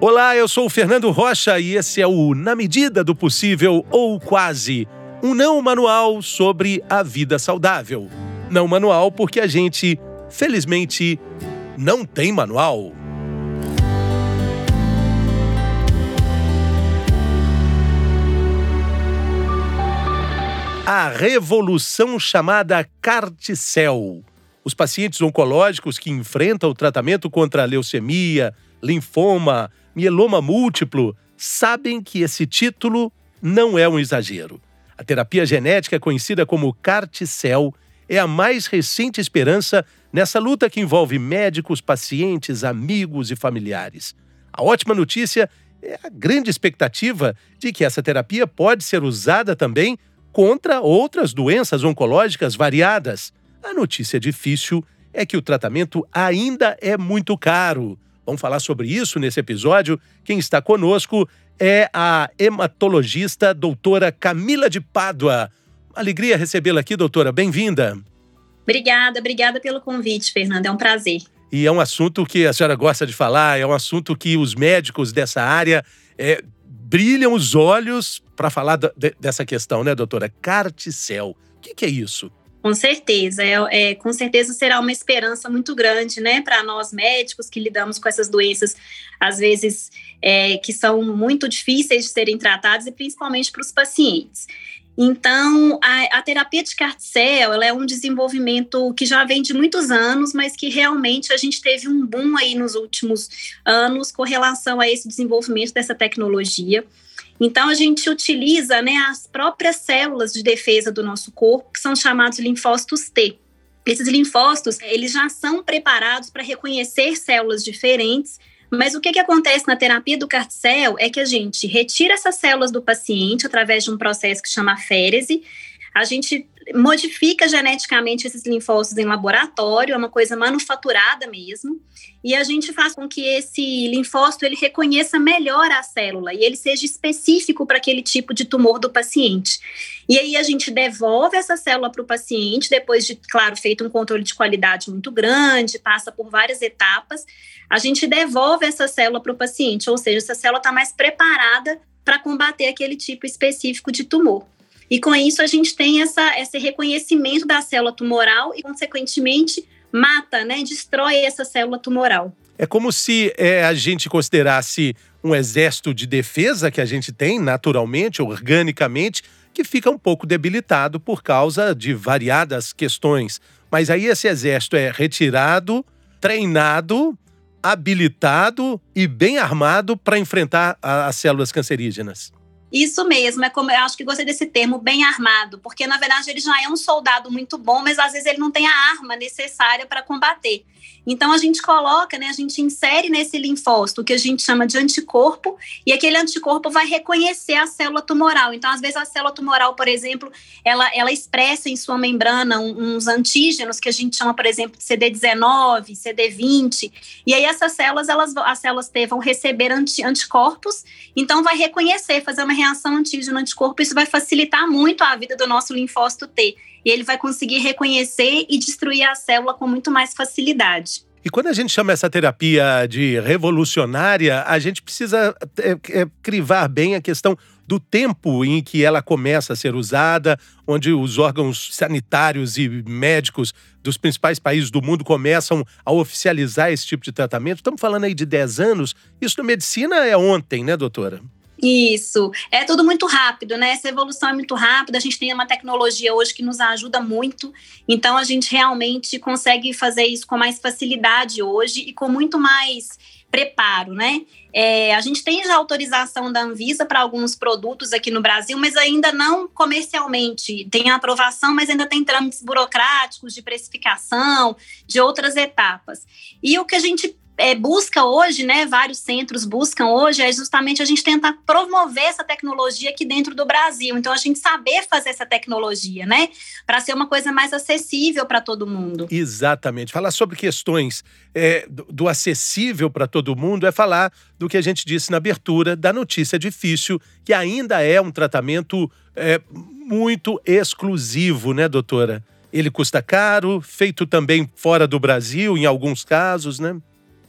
Olá, eu sou o Fernando Rocha e esse é o Na Medida do Possível ou Quase, um não manual sobre a vida saudável. Não manual porque a gente, felizmente, não tem manual. A revolução chamada Carticel. Os pacientes oncológicos que enfrentam o tratamento contra leucemia, linfoma, mieloma múltiplo, sabem que esse título não é um exagero. A terapia genética, conhecida como CAR-T-cell, é a mais recente esperança nessa luta que envolve médicos, pacientes, amigos e familiares. A ótima notícia é a grande expectativa de que essa terapia pode ser usada também contra outras doenças oncológicas variadas. A notícia difícil é que o tratamento ainda é muito caro. Vamos falar sobre isso nesse episódio. Quem está conosco é a hematologista doutora Camila de Pádua. Alegria recebê-la aqui, doutora. Bem-vinda. Obrigada, obrigada pelo convite, Fernanda. É um prazer. E é um assunto que a senhora gosta de falar, é um assunto que os médicos dessa área é, brilham os olhos para falar de, dessa questão, né, doutora? Carticel. O que, que é isso? Com certeza, é, é, com certeza será uma esperança muito grande, né, para nós médicos que lidamos com essas doenças, às vezes é, que são muito difíceis de serem tratadas e principalmente para os pacientes. Então, a, a, terapia de Carticel, ela é um desenvolvimento que já vem de muitos anos, mas que realmente a gente teve um boom aí nos últimos anos com relação a esse desenvolvimento dessa tecnologia. Então, a gente utiliza né, as próprias células de defesa do nosso corpo, que são chamados linfócitos T. Esses linfócitos, eles já são preparados para reconhecer células diferentes, mas o que, que acontece na terapia do carticel é que a gente retira essas células do paciente através de um processo que chama férese, a gente modifica geneticamente esses linfócitos em laboratório, é uma coisa manufaturada mesmo, e a gente faz com que esse linfócito ele reconheça melhor a célula e ele seja específico para aquele tipo de tumor do paciente. E aí a gente devolve essa célula para o paciente depois de, claro, feito um controle de qualidade muito grande, passa por várias etapas, a gente devolve essa célula para o paciente, ou seja, essa célula está mais preparada para combater aquele tipo específico de tumor. E com isso a gente tem essa, esse reconhecimento da célula tumoral e, consequentemente, mata, né, destrói essa célula tumoral. É como se é, a gente considerasse um exército de defesa que a gente tem naturalmente, organicamente, que fica um pouco debilitado por causa de variadas questões. Mas aí esse exército é retirado, treinado, habilitado e bem armado para enfrentar as células cancerígenas. Isso mesmo, é como eu acho que gostei desse termo, bem armado, porque na verdade ele já é um soldado muito bom, mas às vezes ele não tem a arma necessária para combater. Então a gente coloca, né, a gente insere nesse linfócito o que a gente chama de anticorpo, e aquele anticorpo vai reconhecer a célula tumoral. Então, às vezes, a célula tumoral, por exemplo, ela, ela expressa em sua membrana uns antígenos que a gente chama, por exemplo, de CD19, CD20, e aí essas células, elas, as células T vão receber anti, anticorpos, então vai reconhecer, fazer uma reação antígeno-anticorpo, isso vai facilitar muito a vida do nosso linfócito T e ele vai conseguir reconhecer e destruir a célula com muito mais facilidade. E quando a gente chama essa terapia de revolucionária, a gente precisa é, é, crivar bem a questão do tempo em que ela começa a ser usada, onde os órgãos sanitários e médicos dos principais países do mundo começam a oficializar esse tipo de tratamento. Estamos falando aí de 10 anos. Isso na medicina é ontem, né, doutora? Isso. É tudo muito rápido, né? Essa evolução é muito rápida. A gente tem uma tecnologia hoje que nos ajuda muito. Então, a gente realmente consegue fazer isso com mais facilidade hoje e com muito mais preparo, né? É, a gente tem já autorização da Anvisa para alguns produtos aqui no Brasil, mas ainda não comercialmente. Tem aprovação, mas ainda tem trâmites burocráticos de precificação, de outras etapas. E o que a gente é, busca hoje, né, vários centros buscam hoje, é justamente a gente tentar promover essa tecnologia aqui dentro do Brasil. Então, a gente saber fazer essa tecnologia, né, para ser uma coisa mais acessível para todo mundo. Exatamente. Falar sobre questões é, do, acessível para todo mundo é falar do que a gente disse na abertura da notícia difícil, que ainda é um tratamento é, muito exclusivo, né, doutora? Ele custa caro, feito também fora do Brasil, em alguns casos, né?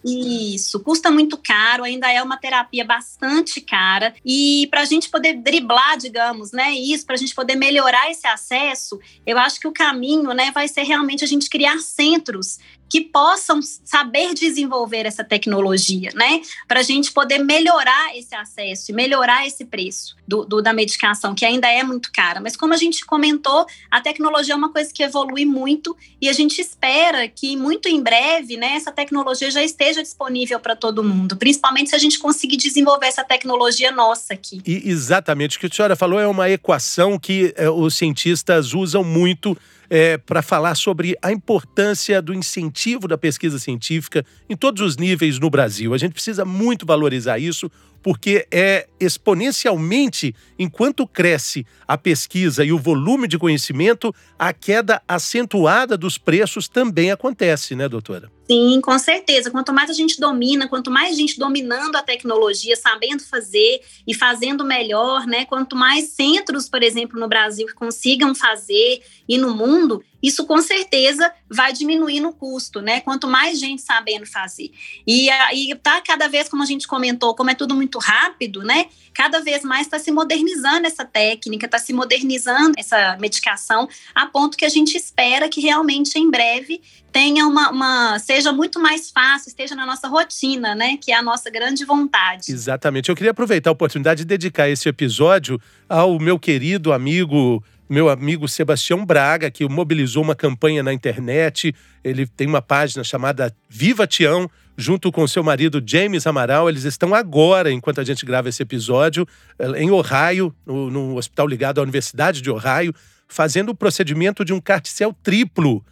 Isso, custa muito caro, ainda é uma terapia bastante cara. E para a gente poder driblar, digamos, né, isso, para a gente poder melhorar esse acesso, eu acho que o caminho, né, vai ser realmente a gente criar centros que possam saber desenvolver essa tecnologia, né? Para a gente poder melhorar esse acesso e melhorar esse preço do, do, da medicação, que ainda é muito cara. Mas como a gente comentou, a tecnologia é uma coisa que evolui muito e a gente espera que muito em breve, né, essa tecnologia já esteja disponível para todo mundo, principalmente se a gente conseguir desenvolver essa tecnologia nossa aqui. E exatamente o que a senhora falou é uma equação que é, os cientistas usam muito é, para falar sobre a importância do incentivo da pesquisa científica em todos os níveis no Brasil. A gente precisa muito valorizar isso, porque é exponencialmente, enquanto cresce a pesquisa e o volume de conhecimento, a queda acentuada dos preços também acontece, né, doutora? Sim, com certeza. Quanto mais a gente domina, quanto mais gente dominando a tecnologia, sabendo fazer e fazendo melhor, né? Quanto mais centros, por exemplo, no Brasil consigam fazer e no mundo, isso com certeza vai diminuir no custo, né? Quanto mais gente sabendo fazer. E aí tá cada vez, como a gente comentou, como é tudo muito rápido, né? Cada vez mais está se modernizando essa técnica, está se modernizando essa medicação, a ponto que a gente espera que realmente em breve tenha uma, uma, seja muito mais fácil, esteja na nossa rotina, né? Que é a nossa grande vontade. Exatamente. Eu queria aproveitar a oportunidade de dedicar esse episódio ao meu querido amigo, meu amigo Sebastião Braga, que mobilizou uma campanha na internet. Ele tem uma página chamada Viva Tião, junto com seu marido James Amaral. Eles estão agora, enquanto a gente grava esse episódio, em Ohio, no, no hospital ligado à Universidade de Ohio, fazendo o procedimento de um carticel triplo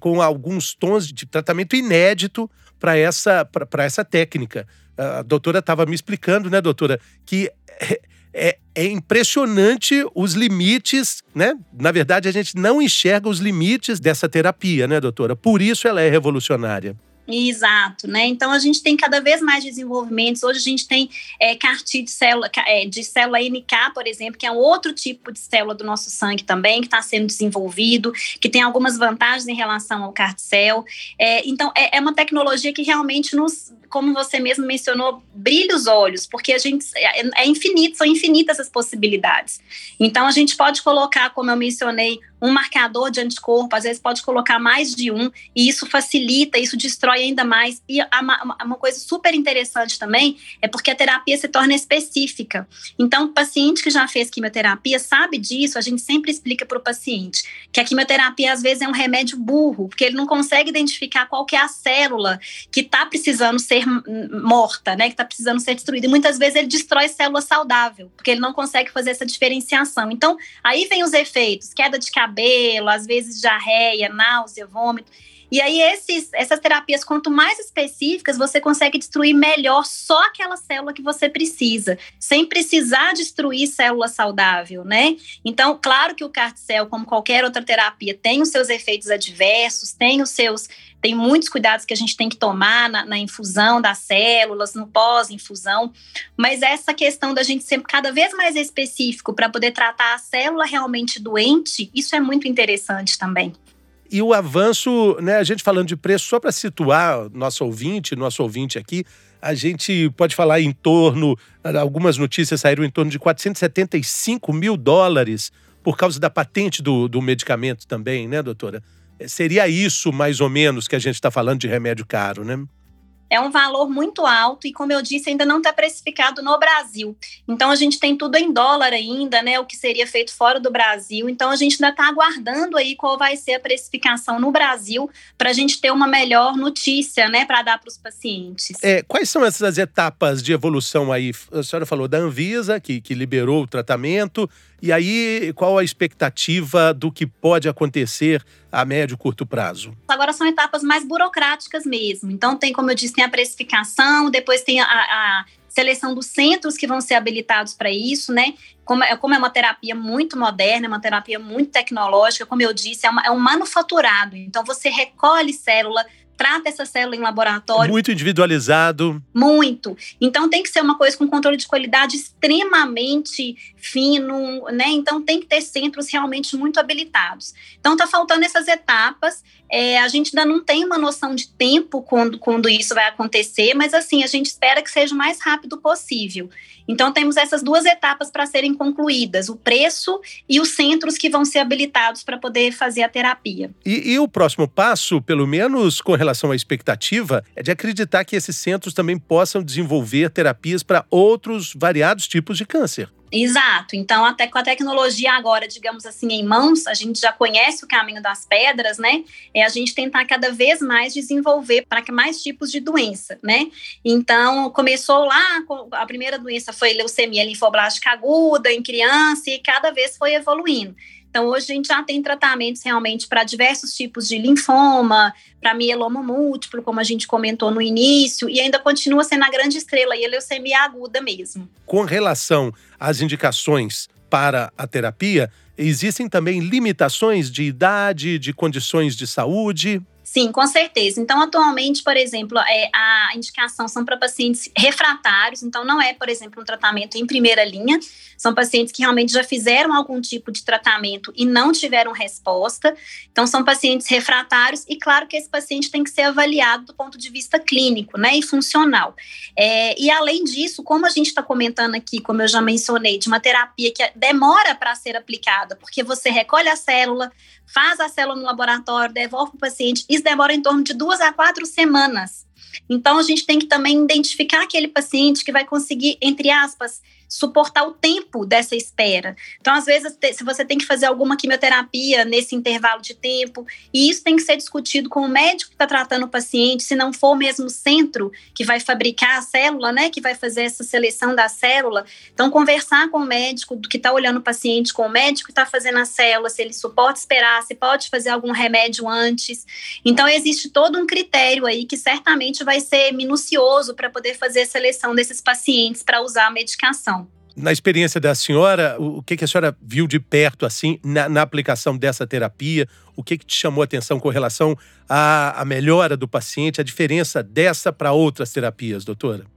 com alguns tons de tratamento inédito para essa, essa técnica. A doutora estava me explicando, né, doutora, que é, é, impressionante os limites, né? Na verdade, a gente não enxerga os limites dessa terapia, né, doutora? Por isso ela é revolucionária. Exato, né? Então a gente tem cada vez mais desenvolvimentos. Hoje a gente tem é, de célula, é, de célula NK, por exemplo, que é um outro tipo de célula do nosso sangue também, que está sendo desenvolvido, que tem algumas vantagens em relação ao CAR-T-cell. É, então é, é, uma tecnologia que realmente nos, como você mesmo mencionou, brilha os olhos, porque a gente é, é infinito, são infinitas as possibilidades. Então a gente pode colocar, como eu mencionei, um marcador de anticorpo, às vezes pode colocar mais de um, e isso facilita, isso destrói ainda mais. E uma, coisa super interessante também é porque a terapia se torna específica. Então, o paciente que já fez quimioterapia sabe disso, a gente sempre explica para o paciente que a quimioterapia às vezes é um remédio burro, porque ele não consegue identificar qual que é a célula que está precisando ser morta, né, que está precisando ser destruída. E muitas vezes ele destrói célula saudável, porque ele não consegue fazer essa diferenciação. Então, aí vem os efeitos, queda de cabelo, às vezes diarreia, náusea, vômito. E aí, esses, essas terapias, quanto mais específicas, você consegue destruir melhor só aquela célula que você precisa, sem precisar destruir célula saudável, né? Então, claro que o carticel, como qualquer outra terapia, tem os seus efeitos adversos, tem os seus. Tem muitos cuidados que a gente tem que tomar na, na infusão das células, no pós-infusão, mas essa questão da gente sempre cada vez mais específico para poder tratar a célula realmente doente, isso é muito interessante também. E o avanço, né, a gente falando de preço, só para situar nosso ouvinte, nosso ouvinte aqui, a gente pode falar em torno, algumas notícias saíram em torno de 475 mil dólares por causa da patente do, do medicamento também, né, doutora? Seria isso, mais ou menos, que a gente está falando de remédio caro, né? É um valor muito alto e, como eu disse, ainda não está precificado no Brasil. Então, a gente tem tudo em dólar ainda, né? O que seria feito fora do Brasil. Então, a gente ainda está aguardando aí qual vai ser a precificação no Brasil para a gente ter uma melhor notícia, né, para dar para os pacientes. É, quais são essas etapas de evolução aí? A senhora falou da Anvisa, que, que liberou o tratamento. E aí, qual a expectativa do que pode acontecer a médio e curto prazo? Agora são etapas mais burocráticas mesmo. Então, tem, como eu disse, tem a precificação, depois tem a, a seleção dos centros que vão ser habilitados para isso, né? Como é, como é uma terapia muito moderna, é uma terapia muito tecnológica, como eu disse, é, uma, é um manufaturado. Então, você recolhe célula trata essa célula em laboratório. Muito individualizado. Muito. Então tem que ser uma coisa com controle de qualidade extremamente fino, né? Então tem que ter centros realmente muito habilitados. Então tá faltando essas etapas. É, a gente ainda não tem uma noção de tempo quando, quando isso vai acontecer, mas assim, a gente espera que seja o mais rápido possível. Então, temos essas duas etapas para serem concluídas: o preço e os centros que vão ser habilitados para poder fazer a terapia. E, e, o próximo passo, pelo menos com relação à expectativa, é de acreditar que esses centros também possam desenvolver terapias para outros variados tipos de câncer. Exato. Então, até com a tecnologia agora, digamos assim, em mãos, a gente já conhece o caminho das pedras, né? É a gente tentar cada vez mais desenvolver para mais tipos de doença, né? Então, começou lá, a primeira doença foi leucemia linfoblástica aguda em criança e cada vez foi evoluindo. Então, hoje a gente já tem tratamentos realmente para diversos tipos de linfoma, para mieloma múltiplo, como a gente comentou no início, e ainda continua sendo a grande estrela e a leucemia aguda mesmo. Com relação às indicações para a terapia, existem também limitações de idade, de condições de saúde? Sim, com certeza. Então, atualmente, por exemplo, é, a indicação são para pacientes refratários, então não é, por exemplo, um tratamento em primeira linha, são pacientes que realmente já fizeram algum tipo de tratamento e não tiveram resposta. Então, são pacientes refratários, e claro que esse paciente tem que ser avaliado do ponto de vista clínico né, e funcional. É, e além disso, como a gente está comentando aqui, como eu já mencionei, de uma terapia que demora para ser aplicada, porque você recolhe a célula, faz a célula no laboratório, devolve para o paciente, isso demora em torno de duas a quatro semanas. Então, a gente tem que também identificar aquele paciente que vai conseguir, entre aspas, suportar o tempo dessa espera. Então, às vezes, se você tem que fazer alguma quimioterapia nesse intervalo de tempo, e isso tem que ser discutido com o médico que está tratando o paciente, se não for o mesmo centro que vai fabricar a célula, né, que vai fazer essa seleção da célula. Então, conversar com o médico que está olhando o paciente, com o médico que está fazendo a célula, se ele suporta esperar, se pode fazer algum remédio antes. Então, existe todo um critério aí que certamente vai ser minucioso para poder fazer a seleção desses pacientes para usar a medicação. Na experiência da senhora, o que, que a senhora viu de perto, assim, na, na aplicação dessa terapia? O que, que te chamou a atenção com relação à, à melhora do paciente, a diferença dessa para outras terapias, doutora?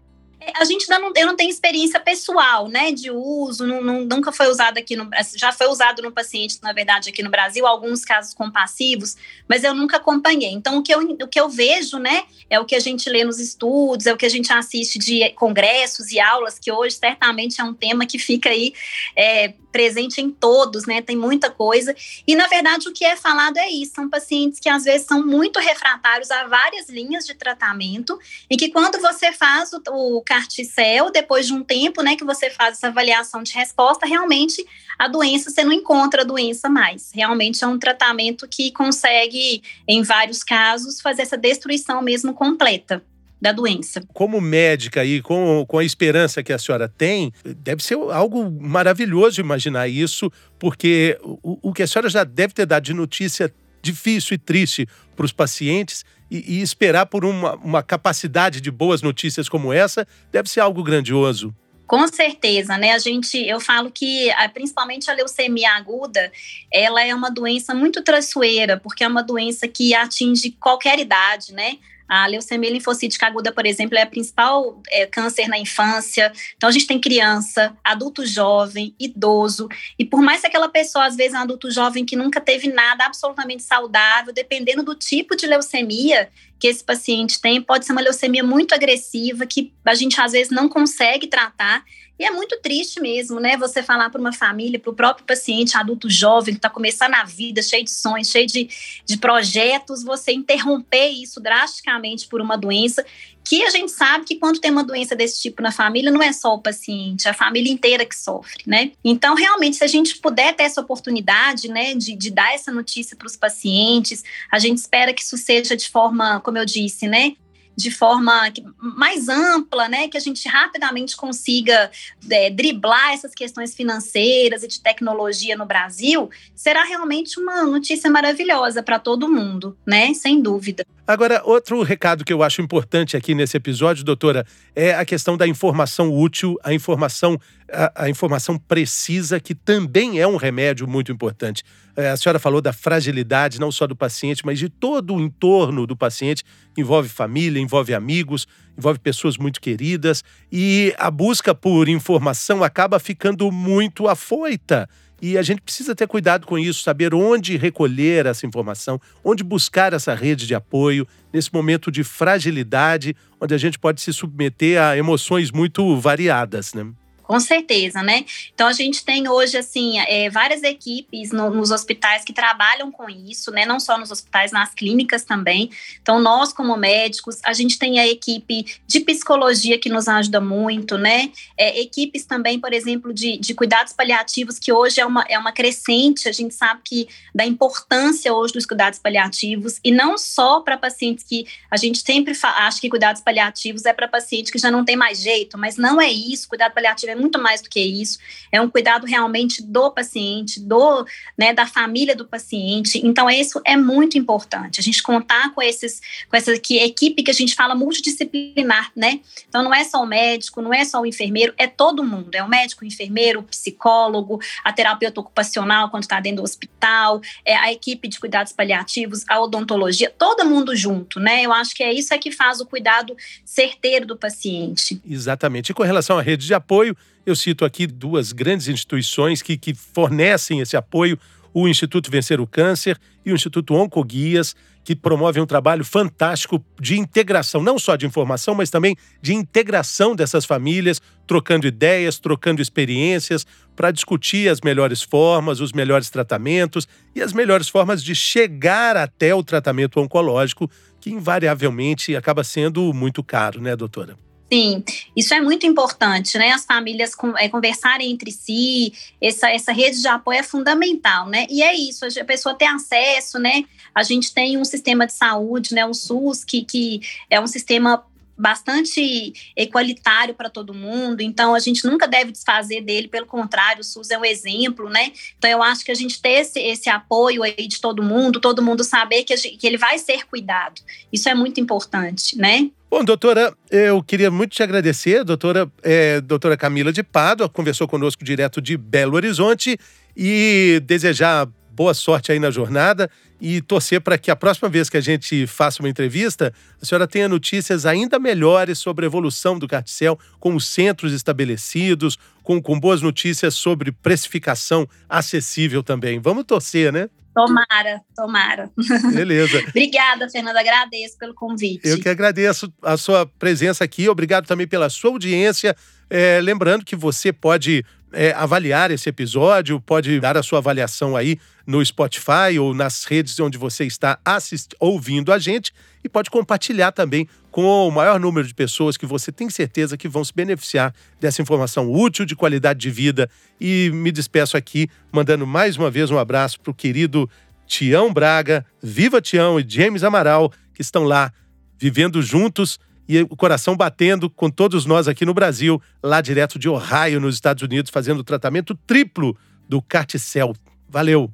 A gente não, eu não tenho experiência pessoal, né, de uso, não, não, nunca foi usado aqui no já foi usado no paciente, na verdade, aqui no Brasil, alguns casos compassivos, mas eu nunca acompanhei. Então, o que eu, o que eu vejo, né, é o que a gente lê nos estudos, é o que a gente assiste de congressos e aulas, que hoje certamente é um tema que fica aí é, presente em todos, né, tem muita coisa. E, na verdade, o que é falado é isso, são pacientes que às vezes são muito refratários a várias linhas de tratamento, e que quando você faz o, o carticel, depois de um tempo, né, que você faz essa avaliação de resposta, realmente a doença, você não encontra a doença mais. Realmente é um tratamento que consegue, em vários casos, fazer essa destruição mesmo completa da doença. Como médica e com, com a esperança que a senhora tem, deve ser algo maravilhoso imaginar isso, porque o, o que a senhora já deve ter dado de notícia difícil e triste para os pacientes e, e, esperar por uma, uma capacidade de boas notícias como essa deve ser algo grandioso. Com certeza, né? A gente, eu falo que principalmente a leucemia aguda, ela é uma doença muito traiçoeira, porque é uma doença que atinge qualquer idade, né? A leucemia linfocítica aguda, por exemplo, é a principal é, câncer na infância. Então, a gente tem criança, adulto jovem, idoso. E por mais que aquela pessoa, às vezes, é um adulto jovem que nunca teve nada absolutamente saudável, dependendo do tipo de leucemia que esse paciente tem, pode ser uma leucemia muito agressiva, que a gente, às vezes, não consegue tratar. E é muito triste mesmo, né? Você falar para uma família, para o próprio paciente adulto jovem que está começando a vida, cheio de sonhos, cheio de, de projetos, você interromper isso drasticamente por uma doença que a gente sabe que quando tem uma doença desse tipo na família, não é só o paciente, é a família inteira que sofre, né? Então, realmente, se a gente puder ter essa oportunidade, né, de, de dar essa notícia para os pacientes, a gente espera que isso seja de forma, como eu disse, né, de forma mais ampla, né, que a gente rapidamente consiga é, driblar essas questões financeiras e de tecnologia no Brasil, será realmente uma notícia maravilhosa para todo mundo, né, sem dúvida. Agora, outro recado que eu acho importante aqui nesse episódio, doutora, é a questão da informação útil, a informação, a, a informação precisa, que também é um remédio muito importante. É, a senhora falou da fragilidade, não só do paciente, mas de todo o entorno do paciente. Envolve família, envolve amigos, envolve pessoas muito queridas. E a busca por informação acaba ficando muito afoita. E a gente precisa ter cuidado com isso, saber onde recolher essa informação, onde buscar essa rede de apoio nesse momento de fragilidade, onde a gente pode se submeter a emoções muito variadas, né? Com certeza, né? Então a gente tem hoje assim é, várias equipes no, nos hospitais que trabalham com isso, né? Não só nos hospitais, nas clínicas também. Então nós como médicos, a gente tem a equipe de psicologia que nos ajuda muito, né? É, equipes também, por exemplo, de, de cuidados paliativos que hoje é uma, é uma crescente. A gente sabe que da importância hoje dos cuidados paliativos e não só para pacientes que a gente sempre acha que cuidados paliativos é para paciente que já não tem mais jeito, mas não é isso. Cuidado paliativo é muito mais do que isso. É um cuidado realmente do paciente, do, né, da família do paciente. Então, isso é muito importante. A gente contar com esses, com essa aqui, equipe que a gente fala multidisciplinar, né? Então, não é só o médico, não é só o enfermeiro, é todo mundo. É o médico, o enfermeiro, o psicólogo, a terapeuta ocupacional quando está dentro do hospital, é a equipe de cuidados paliativos, a odontologia, todo mundo junto, né? Eu acho que é isso é que faz o cuidado certeiro do paciente. Exatamente. E com relação à rede de apoio, eu cito aqui duas grandes instituições que, que fornecem esse apoio: o Instituto Vencer o Câncer e o Instituto Oncoguias, que promovem um trabalho fantástico de integração, não só de informação, mas também de integração dessas famílias, trocando ideias, trocando experiências, para discutir as melhores formas, os melhores tratamentos e as melhores formas de chegar até o tratamento oncológico, que invariavelmente acaba sendo muito caro, né, doutora? Sim, isso é muito importante, né? As famílias é, conversarem entre si, essa, essa rede de apoio é fundamental, né? E é isso, a pessoa ter acesso, né? A gente tem um sistema de saúde, né? O SUS, que, que é um sistema bastante equalitário para todo mundo, então a gente nunca deve desfazer dele, pelo contrário, o SUS é um exemplo, né? Então eu acho que a gente ter esse, esse apoio aí de todo mundo, todo mundo saber que, gente, que ele vai ser cuidado, isso é muito importante, né? Bom, doutora, eu queria muito te agradecer. Doutora, é, doutora Camila de Pádua conversou conosco direto de Belo Horizonte e desejar boa sorte aí na jornada e torcer para que a próxima vez que a gente faça uma entrevista, a senhora tenha notícias ainda melhores sobre a evolução do Carticel, com os centros estabelecidos, com, com boas notícias sobre precificação acessível também. Vamos torcer, né? Tomara, tomara. Beleza. Obrigada, Fernanda. Agradeço pelo convite. Eu que agradeço a sua presença aqui. Obrigado também pela sua audiência. É, lembrando que você pode é, avaliar esse episódio, pode dar a sua avaliação aí no Spotify ou nas redes onde você está assist... ouvindo a gente e pode compartilhar também com o maior número de pessoas que você tem certeza que vão se beneficiar dessa informação útil de qualidade de vida. E me despeço aqui mandando mais uma vez um abraço para o querido Tião Braga, Viva Tião e James Amaral, que estão lá vivendo juntos e o coração batendo com todos nós aqui no Brasil, lá direto de Ohio, nos Estados Unidos, fazendo o tratamento triplo do Carticel. Valeu!